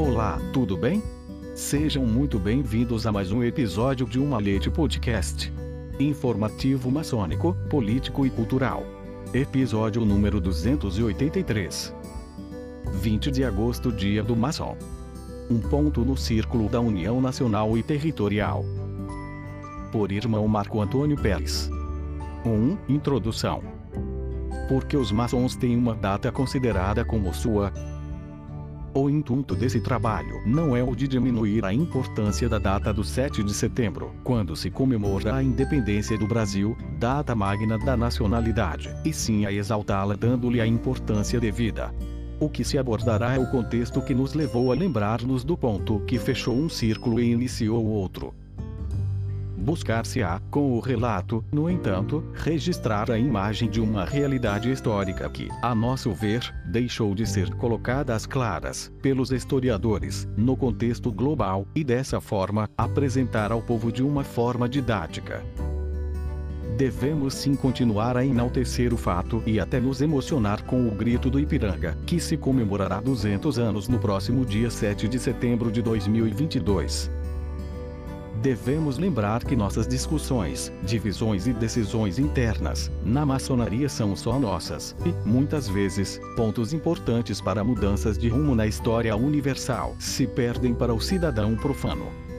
Olá, tudo bem? Sejam muito bem-vindos a mais um episódio de Uma Leite Podcast. Informativo maçônico, político e cultural. Episódio número 283. 20 de agosto, Dia do Maçom. Um ponto no círculo da União Nacional e Territorial. Por irmão Marco Antônio Pérez. 1. Introdução. Porque os maçons têm uma data considerada como sua o intuito desse trabalho não é o de diminuir a importância da data do 7 de setembro, quando se comemora a independência do Brasil, data magna da nacionalidade, e sim a exaltá-la dando-lhe a importância devida. O que se abordará é o contexto que nos levou a lembrar-nos do ponto que fechou um círculo e iniciou outro. Buscar-se-á, com o relato, no entanto, registrar a imagem de uma realidade histórica que, a nosso ver, deixou de ser colocada às claras, pelos historiadores, no contexto global, e dessa forma, apresentar ao povo de uma forma didática. Devemos sim continuar a enaltecer o fato e até nos emocionar com o grito do Ipiranga, que se comemorará 200 anos no próximo dia 7 de setembro de 2022. Devemos lembrar que nossas discussões, divisões e decisões internas, na maçonaria são só nossas, e, muitas vezes, pontos importantes para mudanças de rumo na história universal se perdem para o cidadão profano.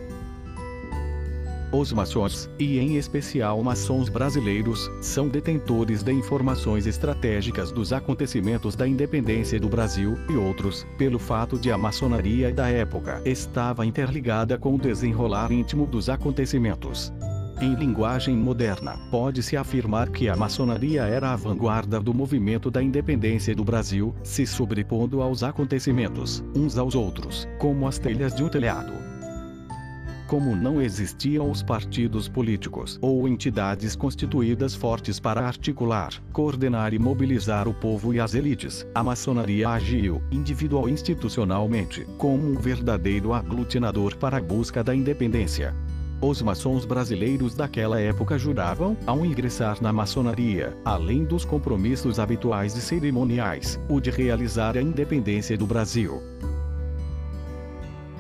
Os maçons, e em especial maçons brasileiros, são detentores de informações estratégicas dos acontecimentos da independência do Brasil e outros, pelo fato de a maçonaria da época estava interligada com o desenrolar íntimo dos acontecimentos. Em linguagem moderna, pode-se afirmar que a maçonaria era a vanguarda do movimento da independência do Brasil, se sobrepondo aos acontecimentos, uns aos outros, como as telhas de um telhado como não existiam os partidos políticos ou entidades constituídas fortes para articular, coordenar e mobilizar o povo e as elites, a maçonaria agiu, individual e institucionalmente, como um verdadeiro aglutinador para a busca da independência. Os maçons brasileiros daquela época juravam, ao ingressar na maçonaria, além dos compromissos habituais e cerimoniais, o de realizar a independência do Brasil.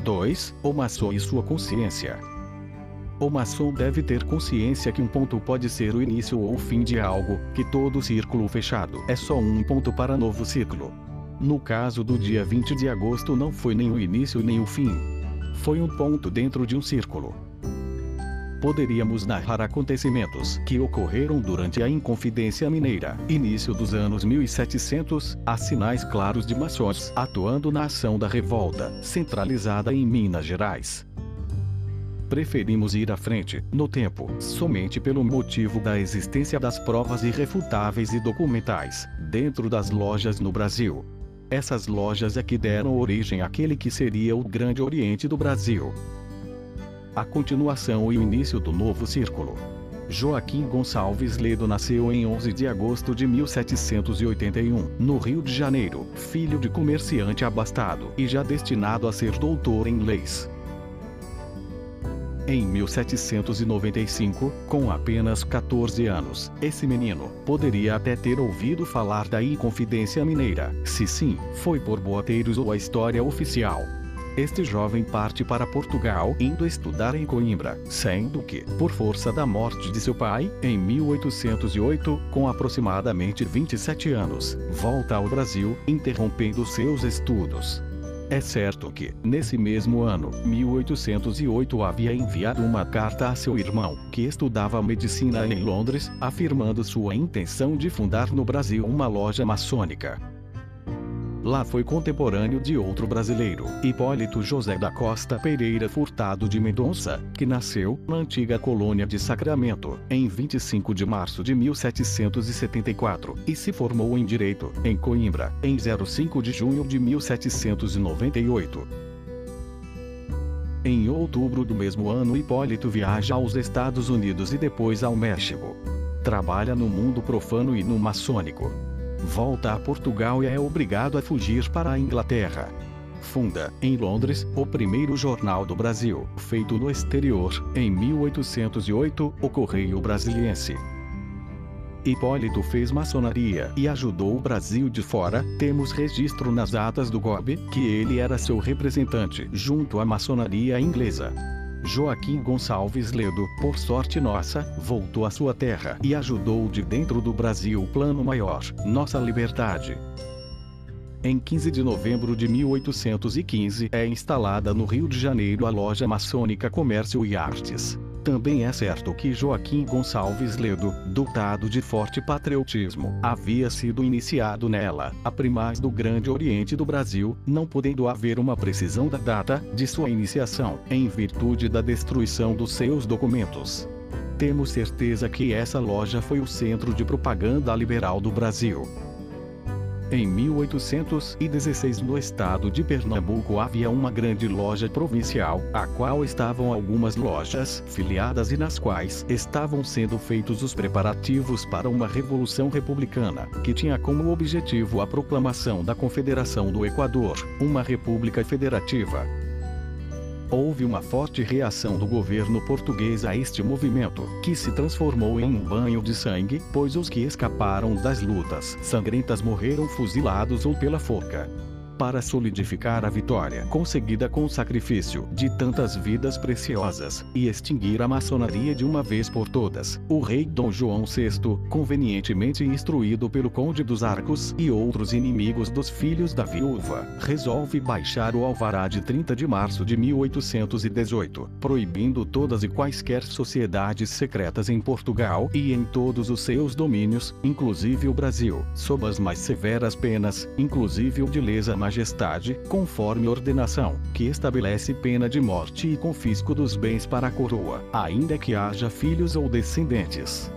2. O maçom e sua consciência. O maçom deve ter consciência que um ponto pode ser o início ou o fim de algo, que todo círculo fechado é só um ponto para novo ciclo. No caso do dia 20 de agosto não foi nem o início nem o fim. Foi um ponto dentro de um círculo poderíamos narrar acontecimentos que ocorreram durante a Inconfidência Mineira, início dos anos 1700, há sinais claros de maçons atuando na ação da revolta, centralizada em Minas Gerais. Preferimos ir à frente, no tempo, somente pelo motivo da existência das provas irrefutáveis e documentais, dentro das lojas no Brasil. Essas lojas é que deram origem àquele que seria o Grande Oriente do Brasil a continuação e o início do novo círculo. Joaquim Gonçalves Ledo nasceu em 11 de agosto de 1781, no Rio de Janeiro, filho de comerciante abastado e já destinado a ser doutor em leis. Em 1795, com apenas 14 anos, esse menino poderia até ter ouvido falar da Inconfidência Mineira. Se sim, foi por boateiros ou a história oficial. Este jovem parte para Portugal indo estudar em Coimbra, sendo que, por força da morte de seu pai, em 1808, com aproximadamente 27 anos, volta ao Brasil, interrompendo seus estudos. É certo que, nesse mesmo ano, 1808, havia enviado uma carta a seu irmão, que estudava medicina em Londres, afirmando sua intenção de fundar no Brasil uma loja maçônica. Lá foi contemporâneo de outro brasileiro, Hipólito José da Costa Pereira Furtado de Mendonça, que nasceu na antiga colônia de Sacramento, em 25 de março de 1774, e se formou em Direito, em Coimbra, em 05 de junho de 1798. Em outubro do mesmo ano, Hipólito viaja aos Estados Unidos e depois ao México. Trabalha no mundo profano e no maçônico volta a Portugal e é obrigado a fugir para a Inglaterra. Funda, em Londres, o primeiro jornal do Brasil, feito no exterior, em 1808, o Correio Brasiliense. Hipólito fez maçonaria e ajudou o Brasil de fora, temos registro nas atas do GOB, que ele era seu representante junto à maçonaria inglesa. Joaquim Gonçalves Ledo, por sorte nossa, voltou à sua terra e ajudou de dentro do Brasil o plano maior, nossa liberdade. Em 15 de novembro de 1815 é instalada no Rio de Janeiro a loja maçônica Comércio e Artes. Também é certo que Joaquim Gonçalves Ledo, dotado de forte patriotismo, havia sido iniciado nela, a primaz do Grande Oriente do Brasil, não podendo haver uma precisão da data de sua iniciação, em virtude da destruição dos seus documentos. Temos certeza que essa loja foi o centro de propaganda liberal do Brasil. Em 1816 no estado de Pernambuco havia uma grande loja provincial, a qual estavam algumas lojas filiadas e nas quais estavam sendo feitos os preparativos para uma revolução republicana, que tinha como objetivo a proclamação da Confederação do Equador, uma república federativa houve uma forte reação do governo português a este movimento, que se transformou em um banho de sangue, pois os que escaparam das lutas sangrentas morreram fuzilados ou pela forca para solidificar a vitória conseguida com o sacrifício de tantas vidas preciosas e extinguir a maçonaria de uma vez por todas. O rei Dom João VI, convenientemente instruído pelo Conde dos Arcos e outros inimigos dos filhos da viúva, resolve baixar o alvará de 30 de março de 1818, proibindo todas e quaisquer sociedades secretas em Portugal e em todos os seus domínios, inclusive o Brasil, sob as mais severas penas, inclusive o de lesa majestade, conforme ordenação, que estabelece pena de morte e confisco dos bens para a coroa, ainda que haja filhos ou descendentes.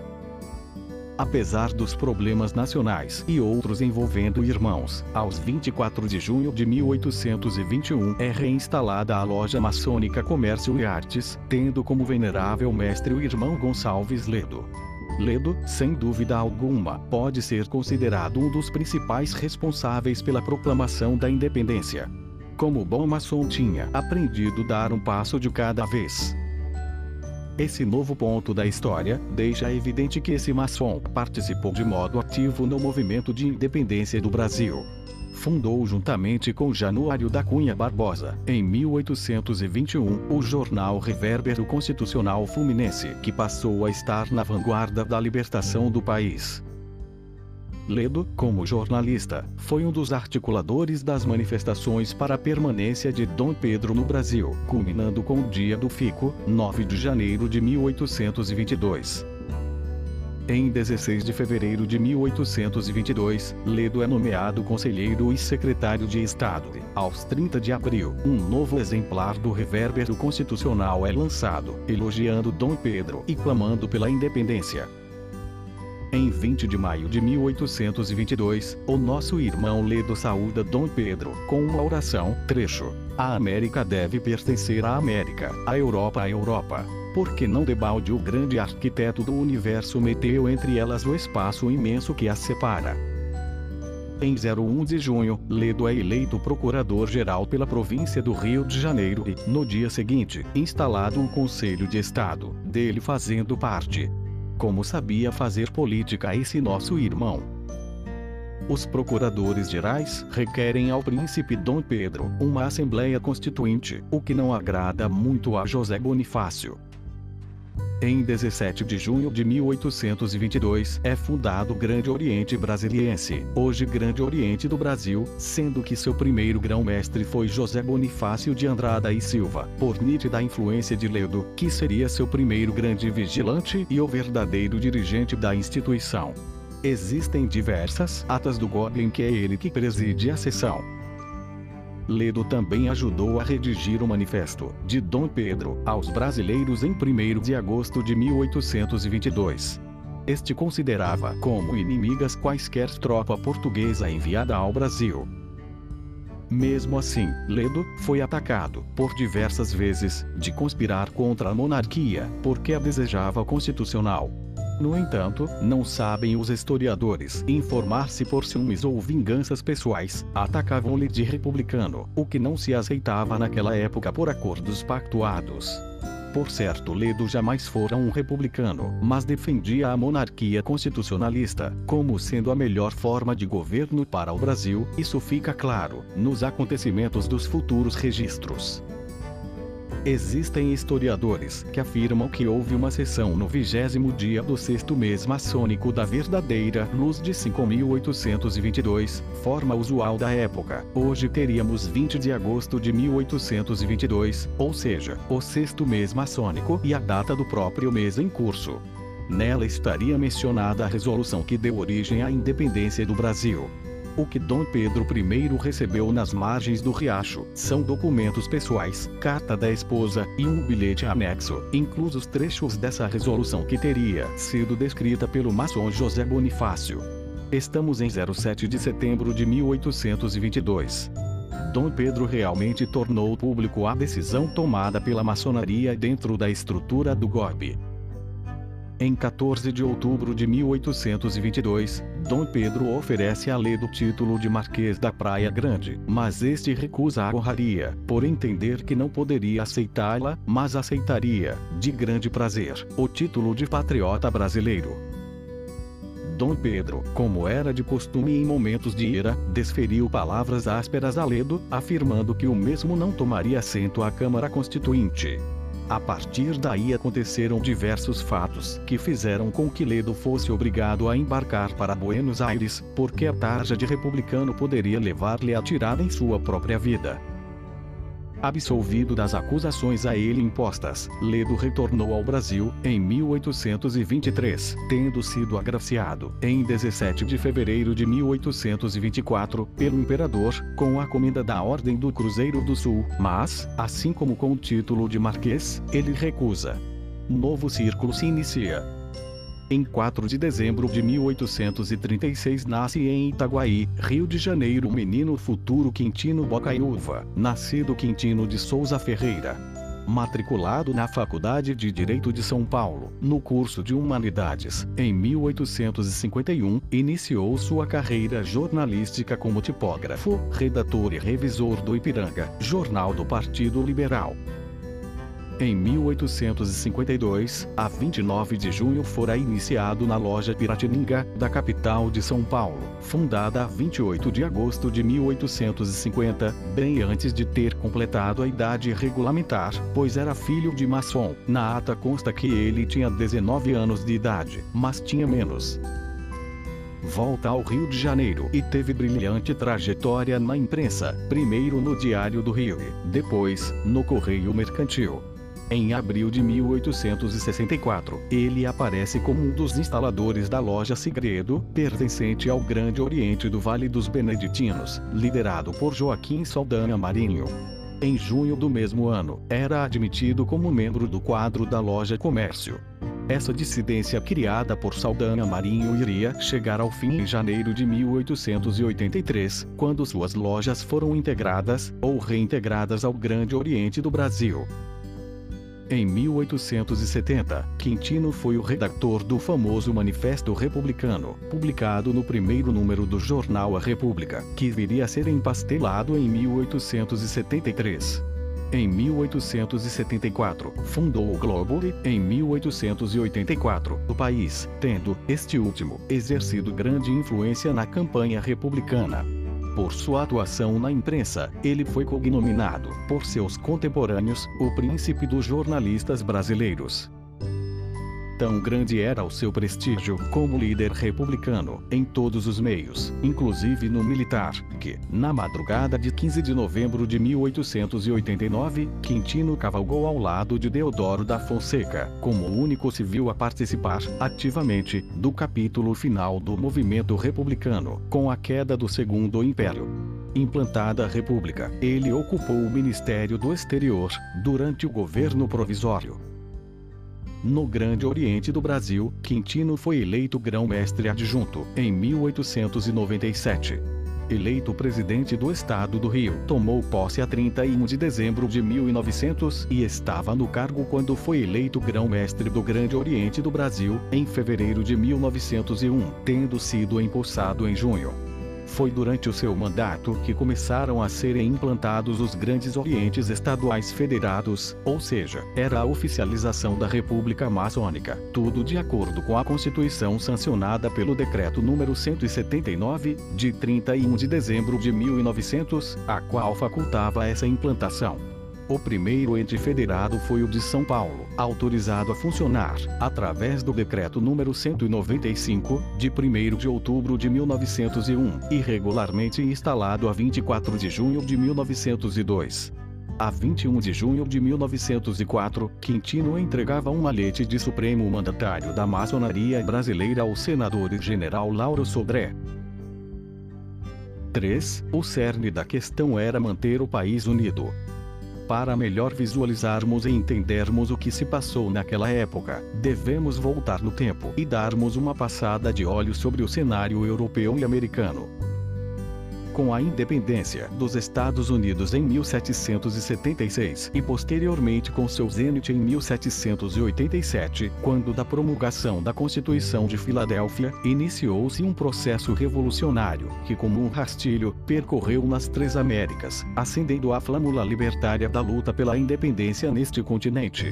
Apesar dos problemas nacionais e outros envolvendo irmãos, aos 24 de junho de 1821 é reinstalada a loja maçônica Comércio e Artes, tendo como venerável mestre o irmão Gonçalves Ledo. Ledo, sem dúvida alguma, pode ser considerado um dos principais responsáveis pela proclamação da independência. Como bom maçom tinha aprendido dar um passo de cada vez. Esse novo ponto da história deixa evidente que esse maçom participou de modo ativo no movimento de independência do Brasil fundou juntamente com Januário da Cunha Barbosa, em 1821, o jornal Revérbero Constitucional Fluminense, que passou a estar na vanguarda da libertação do país. Ledo, como jornalista, foi um dos articuladores das manifestações para a permanência de Dom Pedro no Brasil, culminando com o Dia do Fico, 9 de janeiro de 1822. Em 16 de fevereiro de 1822, Ledo é nomeado conselheiro e secretário de Estado. Aos 30 de abril, um novo exemplar do Revérbero Constitucional é lançado, elogiando Dom Pedro e clamando pela independência. Em 20 de maio de 1822, o nosso irmão Ledo saúda Dom Pedro com uma oração, trecho. A América deve pertencer à América, a Europa à Europa porque não debalde o grande arquiteto do universo meteu entre elas o espaço imenso que as separa. Em 01 de junho, Ledo é eleito procurador-geral pela província do Rio de Janeiro e, no dia seguinte, instalado um Conselho de Estado, dele fazendo parte. Como sabia fazer política esse nosso irmão? Os procuradores gerais requerem ao príncipe Dom Pedro uma assembleia constituinte, o que não agrada muito a José Bonifácio. Em 17 de junho de 1822 é fundado o Grande Oriente Brasiliense, hoje Grande Oriente do Brasil, sendo que seu primeiro grão-mestre foi José Bonifácio de Andrada e Silva, por nítida influência de Ledo, que seria seu primeiro grande vigilante e o verdadeiro dirigente da instituição. Existem diversas atas do Goblin que é ele que preside a sessão. Ledo também ajudou a redigir o Manifesto de Dom Pedro aos brasileiros em 1 de agosto de 1822. Este considerava como inimigas quaisquer tropa portuguesa enviada ao Brasil. Mesmo assim, Ledo foi atacado, por diversas vezes, de conspirar contra a monarquia, porque a desejava constitucional, no entanto, não sabem os historiadores informar-se por ciúmes ou vinganças pessoais, atacavam-lhe de republicano, o que não se aceitava naquela época por acordos pactuados. Por certo, Ledo jamais fora um republicano, mas defendia a monarquia constitucionalista, como sendo a melhor forma de governo para o Brasil, isso fica claro, nos acontecimentos dos futuros registros. Existem historiadores que afirmam que houve uma sessão no vigésimo dia do sexto mês maçônico da verdadeira luz de 5822, forma usual da época. Hoje teríamos 20 de agosto de 1822, ou seja, o sexto mês maçônico e a data do próprio mês em curso. Nela estaria mencionada a resolução que deu origem à independência do Brasil. O que Dom Pedro I recebeu nas margens do riacho são documentos pessoais, carta da esposa e um bilhete anexo, inclusos trechos dessa resolução que teria sido descrita pelo maçom José Bonifácio. Estamos em 07 de setembro de 1822. Dom Pedro realmente tornou público a decisão tomada pela maçonaria dentro da estrutura do golpe. Em 14 de outubro de 1822, Dom Pedro oferece a Ledo o título de Marquês da Praia Grande, mas este recusa a honraria, por entender que não poderia aceitá-la, mas aceitaria, de grande prazer, o título de patriota brasileiro. Dom Pedro, como era de costume em momentos de ira, desferiu palavras ásperas a Ledo, afirmando que o mesmo não tomaria assento à Câmara Constituinte. A partir daí aconteceram diversos fatos que fizeram com que Ledo fosse obrigado a embarcar para Buenos Aires, porque a tarja de republicano poderia levar-lhe a tirar em sua própria vida. Absolvido das acusações a ele impostas, Ledo retornou ao Brasil, em 1823, tendo sido agraciado, em 17 de fevereiro de 1824, pelo imperador, com a comenda da Ordem do Cruzeiro do Sul, mas, assim como com o título de marquês, ele recusa. Novo círculo se inicia. Em 4 de dezembro de 1836 nasce em Itaguaí, Rio de Janeiro o menino futuro Quintino Bocaiúva, nascido Quintino de Souza Ferreira. Matriculado na Faculdade de Direito de São Paulo, no curso de Humanidades, em 1851, iniciou sua carreira jornalística como tipógrafo, redator e revisor do Ipiranga, jornal do Partido Liberal. Em 1852, a 29 de junho fora iniciado na loja Piratininga, da capital de São Paulo, fundada a 28 de agosto de 1850, bem antes de ter completado a idade regulamentar, pois era filho de maçom. Na ata consta que ele tinha 19 anos de idade, mas tinha menos volta ao Rio de Janeiro e teve brilhante trajetória na imprensa, primeiro no Diário do Rio, depois, no Correio Mercantil. Em abril de 1864, ele aparece como um dos instaladores da loja Segredo, pertencente ao Grande Oriente do Vale dos Beneditinos, liderado por Joaquim Saldanha Marinho. Em junho do mesmo ano, era admitido como membro do quadro da loja Comércio. Essa dissidência criada por Saldanha Marinho iria chegar ao fim em janeiro de 1883, quando suas lojas foram integradas, ou reintegradas ao Grande Oriente do Brasil. Em 1870, Quintino foi o redator do famoso Manifesto Republicano, publicado no primeiro número do jornal A República, que viria a ser empastelado em 1873. Em 1874, fundou o Globo e, em 1884, o país, tendo, este último, exercido grande influência na campanha republicana. Por sua atuação na imprensa, ele foi cognominado, por seus contemporâneos, o príncipe dos jornalistas brasileiros. Tão grande era o seu prestígio como líder republicano em todos os meios, inclusive no militar, que, na madrugada de 15 de novembro de 1889, Quintino cavalgou ao lado de Deodoro da Fonseca, como o único civil a participar, ativamente, do capítulo final do movimento republicano, com a queda do Segundo Império. Implantada a República, ele ocupou o Ministério do Exterior, durante o governo provisório. No Grande Oriente do Brasil, Quintino foi eleito grão-mestre adjunto, em 1897. Eleito presidente do Estado do Rio, tomou posse a 31 de dezembro de 1900 e estava no cargo quando foi eleito grão-mestre do Grande Oriente do Brasil, em fevereiro de 1901, tendo sido empossado em junho. Foi durante o seu mandato que começaram a serem implantados os grandes orientes estaduais federados, ou seja, era a oficialização da República Maçônica, tudo de acordo com a Constituição sancionada pelo Decreto número 179, de 31 de dezembro de 1900, a qual facultava essa implantação. O primeiro ente federado foi o de São Paulo, autorizado a funcionar, através do Decreto número 195, de 1 de outubro de 1901, e regularmente instalado a 24 de junho de 1902. A 21 de junho de 1904, Quintino entregava um malete de supremo mandatário da maçonaria brasileira ao senador e general Lauro Sodré. 3. O cerne da questão era manter o país unido. Para melhor visualizarmos e entendermos o que se passou naquela época, devemos voltar no tempo e darmos uma passada de olhos sobre o cenário europeu e americano com a independência dos Estados Unidos em 1776 e posteriormente com seu zênite em 1787, quando da promulgação da Constituição de Filadélfia, iniciou-se um processo revolucionário que, como um rastilho, percorreu nas três Américas, acendendo a flâmula libertária da luta pela independência neste continente.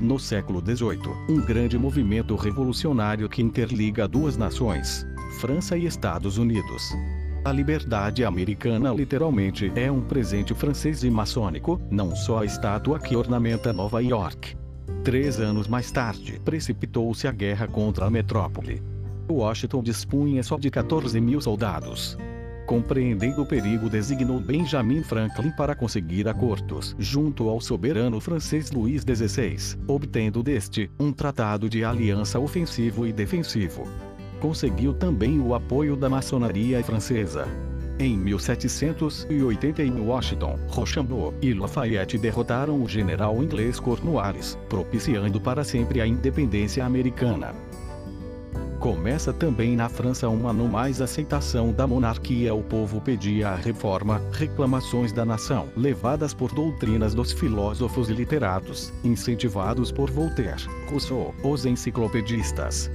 No século XVIII, um grande movimento revolucionário que interliga duas nações, França e Estados Unidos, a liberdade americana literalmente é um presente francês e maçônico, não só a estátua que ornamenta Nova York. Três anos mais tarde, precipitou-se a guerra contra a metrópole. Washington dispunha só de 14 mil soldados. Compreendendo o perigo, designou Benjamin Franklin para conseguir acordos junto ao soberano francês Luís XVI, obtendo deste um tratado de aliança ofensivo e defensivo conseguiu também o apoio da maçonaria francesa. Em 1781 Washington, Rochambeau e Lafayette derrotaram o general inglês Cornwallis, propiciando para sempre a independência americana. Começa também na França uma não mais aceitação da monarquia. O povo pedia a reforma, reclamações da nação, levadas por doutrinas dos filósofos e literatos, incentivados por Voltaire, Rousseau, os enciclopedistas.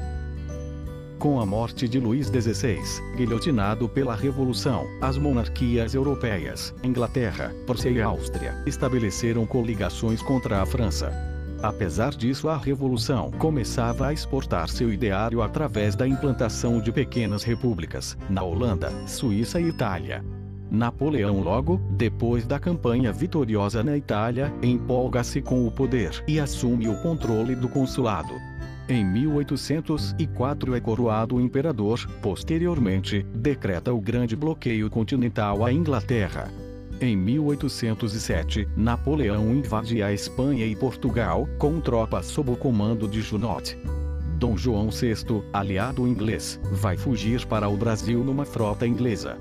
Com a morte de Luís XVI, guilhotinado pela Revolução, as monarquias europeias, Inglaterra, Prússia e Áustria, estabeleceram coligações contra a França. Apesar disso, a Revolução começava a exportar seu ideário através da implantação de pequenas repúblicas, na Holanda, Suíça e Itália. Napoleão logo, depois da campanha vitoriosa na Itália, empolga-se com o poder e assume o controle do consulado. Em 1804 é coroado imperador, posteriormente, decreta o Grande Bloqueio Continental à Inglaterra. Em 1807, Napoleão invade a Espanha e Portugal, com tropas sob o comando de Junot. Dom João VI, aliado inglês, vai fugir para o Brasil numa frota inglesa.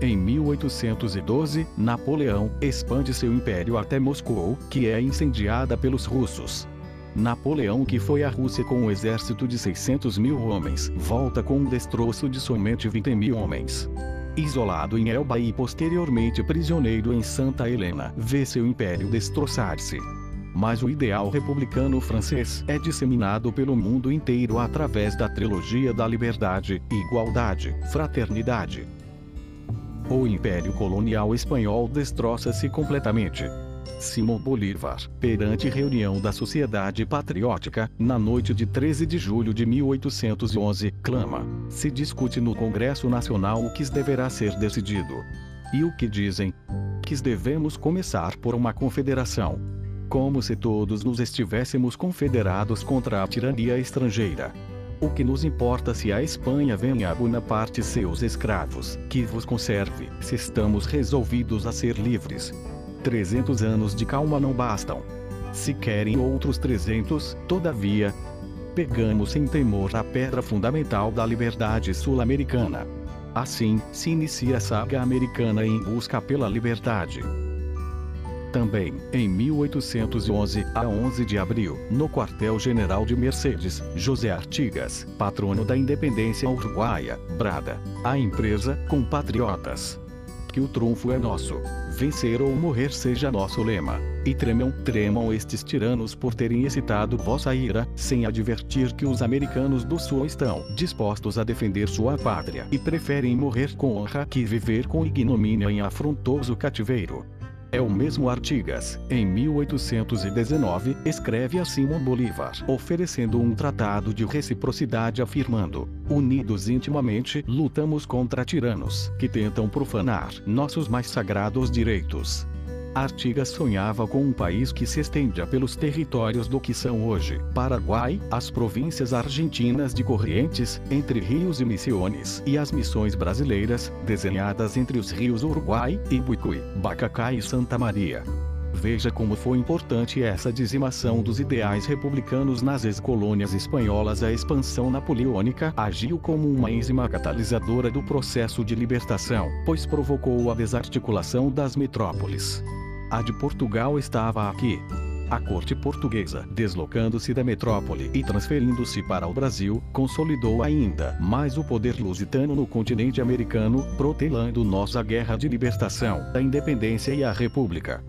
Em 1812, Napoleão expande seu império até Moscou, que é incendiada pelos russos. Napoleão, que foi à Rússia com um exército de 600 mil homens, volta com um destroço de somente 20 mil homens. Isolado em Elba e posteriormente prisioneiro em Santa Helena, vê seu império destroçar-se. Mas o ideal republicano francês é disseminado pelo mundo inteiro através da trilogia da liberdade, igualdade, fraternidade. O Império Colonial Espanhol destroça-se completamente. Simão Bolívar, perante reunião da Sociedade Patriótica, na noite de 13 de julho de 1811, clama: se discute no Congresso Nacional o que deverá ser decidido. E o que dizem? Que devemos começar por uma confederação. Como se todos nos estivéssemos confederados contra a tirania estrangeira. O que nos importa se a Espanha venha a Bonaparte seus escravos, que vos conserve, se estamos resolvidos a ser livres. 300 anos de calma não bastam. Se querem outros 300, todavia, pegamos sem temor a pedra fundamental da liberdade sul-americana. Assim, se inicia a saga americana em busca pela liberdade. Também, em 1811 a 11 de abril, no quartel-general de Mercedes, José Artigas, patrono da independência uruguaia, brada, a empresa, compatriotas, que o trunfo é nosso. Vencer ou morrer seja nosso lema. E tremam, tremam estes tiranos por terem excitado vossa ira, sem advertir que os americanos do Sul estão dispostos a defender sua pátria e preferem morrer com honra que viver com ignomínia em afrontoso cativeiro. É o mesmo Artigas, em 1819, escreve a Simão Bolívar, oferecendo um tratado de reciprocidade afirmando: Unidos intimamente, lutamos contra tiranos que tentam profanar nossos mais sagrados direitos. Artigas sonhava com um país que se estendia pelos territórios do que são hoje Paraguai, as províncias argentinas de Corrientes, entre rios e Missões, e as missões brasileiras, desenhadas entre os rios Uruguai, Ibuicui, Bacacá e Santa Maria. Veja como foi importante essa dizimação dos ideais republicanos nas ex-colônias espanholas. A expansão napoleônica agiu como uma enzima catalisadora do processo de libertação, pois provocou a desarticulação das metrópoles. A de Portugal estava aqui. A corte portuguesa, deslocando-se da metrópole e transferindo-se para o Brasil, consolidou ainda mais o poder lusitano no continente americano, protelando nossa guerra de libertação, a independência e a república.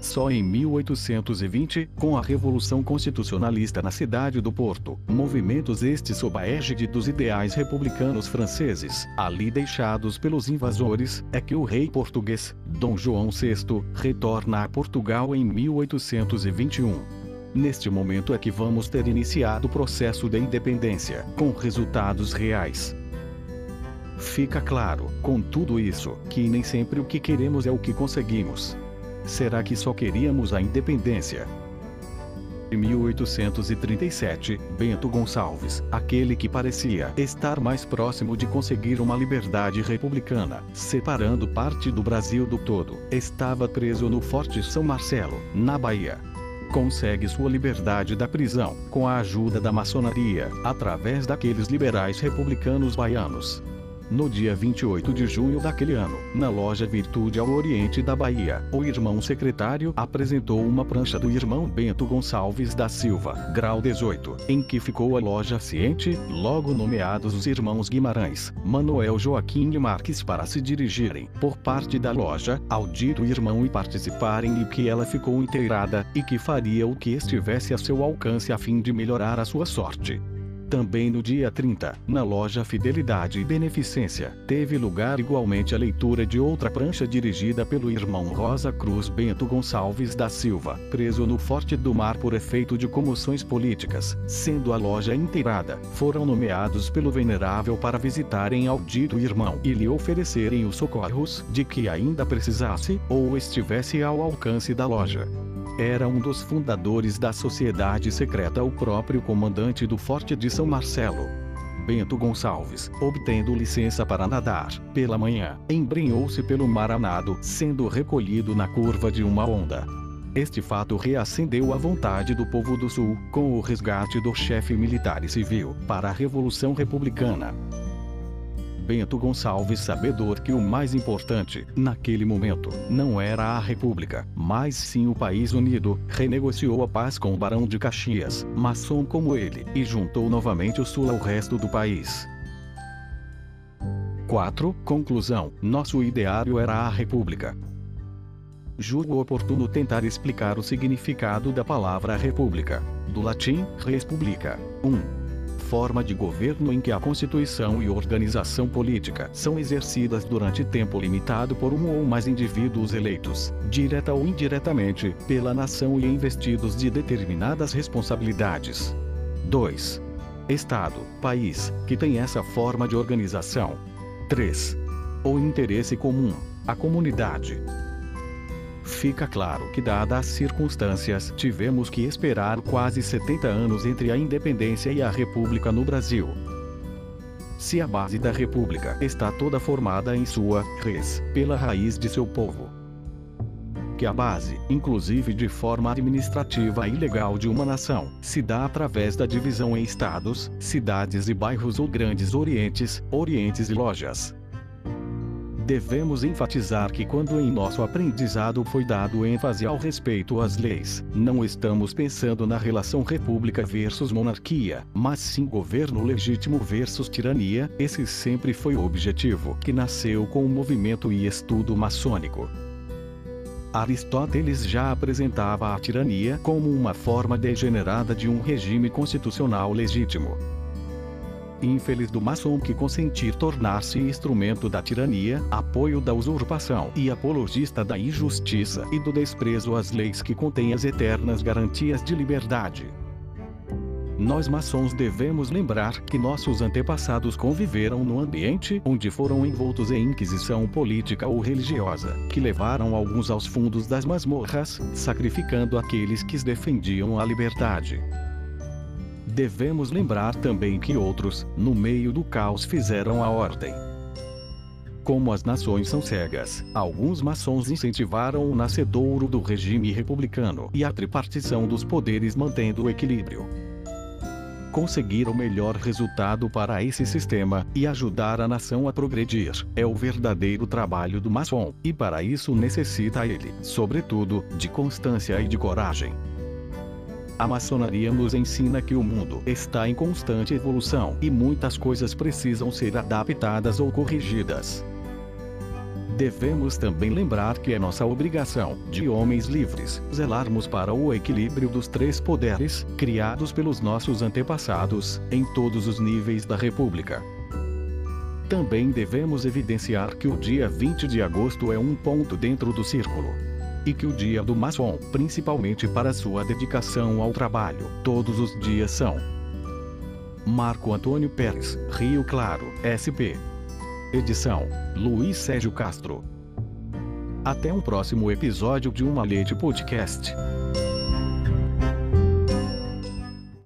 Só em 1820, com a Revolução Constitucionalista na cidade do Porto, movimentos estes sob a égide dos ideais republicanos franceses, ali deixados pelos invasores, é que o rei português, Dom João VI, retorna a Portugal em 1821. Neste momento é que vamos ter iniciado o processo de independência, com resultados reais. Fica claro, com tudo isso, que nem sempre o que queremos é o que conseguimos. Será que só queríamos a independência? Em 1837, Bento Gonçalves, aquele que parecia estar mais próximo de conseguir uma liberdade republicana, separando parte do Brasil do todo, estava preso no Forte São Marcelo, na Bahia. Consegue sua liberdade da prisão, com a ajuda da maçonaria, através daqueles liberais republicanos baianos no dia 28 de junho daquele ano, na loja Virtude ao Oriente da Bahia, o irmão secretário apresentou uma prancha do irmão Bento Gonçalves da Silva, grau 18, em que ficou a loja ciente, logo nomeados os irmãos Guimarães, Manuel Joaquim e Marques para se dirigirem, por parte da loja, ao dito irmão e participarem e que ela ficou inteirada, e que faria o que estivesse a seu alcance a fim de melhorar a sua sorte. Também no dia 30, na loja Fidelidade e Beneficência, teve lugar igualmente a leitura de outra prancha dirigida pelo irmão Rosa Cruz Bento Gonçalves da Silva, preso no Forte do Mar por efeito de comoções políticas, sendo a loja inteirada, foram nomeados pelo Venerável para visitarem ao dito irmão e lhe oferecerem os socorros de que ainda precisasse ou estivesse ao alcance da loja. Era um dos fundadores da sociedade secreta o próprio comandante do Forte de São Marcelo. Bento Gonçalves, obtendo licença para nadar, pela manhã, embrenhou-se pelo mar a nado, sendo recolhido na curva de uma onda. Este fato reacendeu a vontade do povo do Sul, com o resgate do chefe militar e civil, para a Revolução Republicana. Bento Gonçalves sabedor que o mais importante, naquele momento, não era a República, mas sim o país unido, renegociou a paz com o Barão de Caxias, maçom como ele, e juntou novamente o Sul ao resto do país. 4. Conclusão: Nosso ideário era a República. Julgo oportuno tentar explicar o significado da palavra República. Do latim, res publica. 1 forma de governo em que a constituição e organização política são exercidas durante tempo limitado por um ou mais indivíduos eleitos, direta ou indiretamente, pela nação e investidos de determinadas responsabilidades. 2. Estado, país, que tem essa forma de organização. 3. O interesse comum, a comunidade, Fica claro que, dadas as circunstâncias, tivemos que esperar quase 70 anos entre a independência e a República no Brasil. Se a base da República está toda formada em sua res, pela raiz de seu povo, que a base, inclusive de forma administrativa e legal de uma nação, se dá através da divisão em estados, cidades e bairros ou grandes orientes, orientes e lojas. Devemos enfatizar que quando em nosso aprendizado foi dado ênfase ao respeito às leis, não estamos pensando na relação república versus monarquia, mas sim governo legítimo versus tirania, esse sempre foi o objetivo que nasceu com o movimento e estudo maçônico. Aristóteles já apresentava a tirania como uma forma degenerada de um regime constitucional legítimo. Infeliz do maçom que consentir tornar-se instrumento da tirania, apoio da usurpação e apologista da injustiça e do desprezo às leis que contêm as eternas garantias de liberdade. Nós maçons devemos lembrar que nossos antepassados conviveram no ambiente onde foram envoltos em inquisição política ou religiosa, que levaram alguns aos fundos das masmorras, sacrificando aqueles que defendiam a liberdade. Devemos lembrar também que outros, no meio do caos, fizeram a ordem. Como as nações são cegas, alguns maçons incentivaram o nascedouro do regime republicano e a tripartição dos poderes mantendo o equilíbrio conseguir o melhor resultado para esse sistema e ajudar a nação a progredir. É o verdadeiro trabalho do maçom, e para isso necessita ele, sobretudo, de constância e de coragem. A maçonaria nos ensina que o mundo está em constante evolução e muitas coisas precisam ser adaptadas ou corrigidas. Devemos também lembrar que é nossa obrigação, de homens livres, zelarmos para o equilíbrio dos três poderes, criados pelos nossos antepassados, em todos os níveis da República. Também devemos evidenciar que o dia 20 de agosto é um ponto dentro do círculo. E que o dia do maçom, principalmente para sua dedicação ao trabalho, todos os dias são. Marco Antônio Pérez, Rio Claro, SP. Edição: Luiz Sérgio Castro. Até um próximo episódio de Uma Leite Podcast.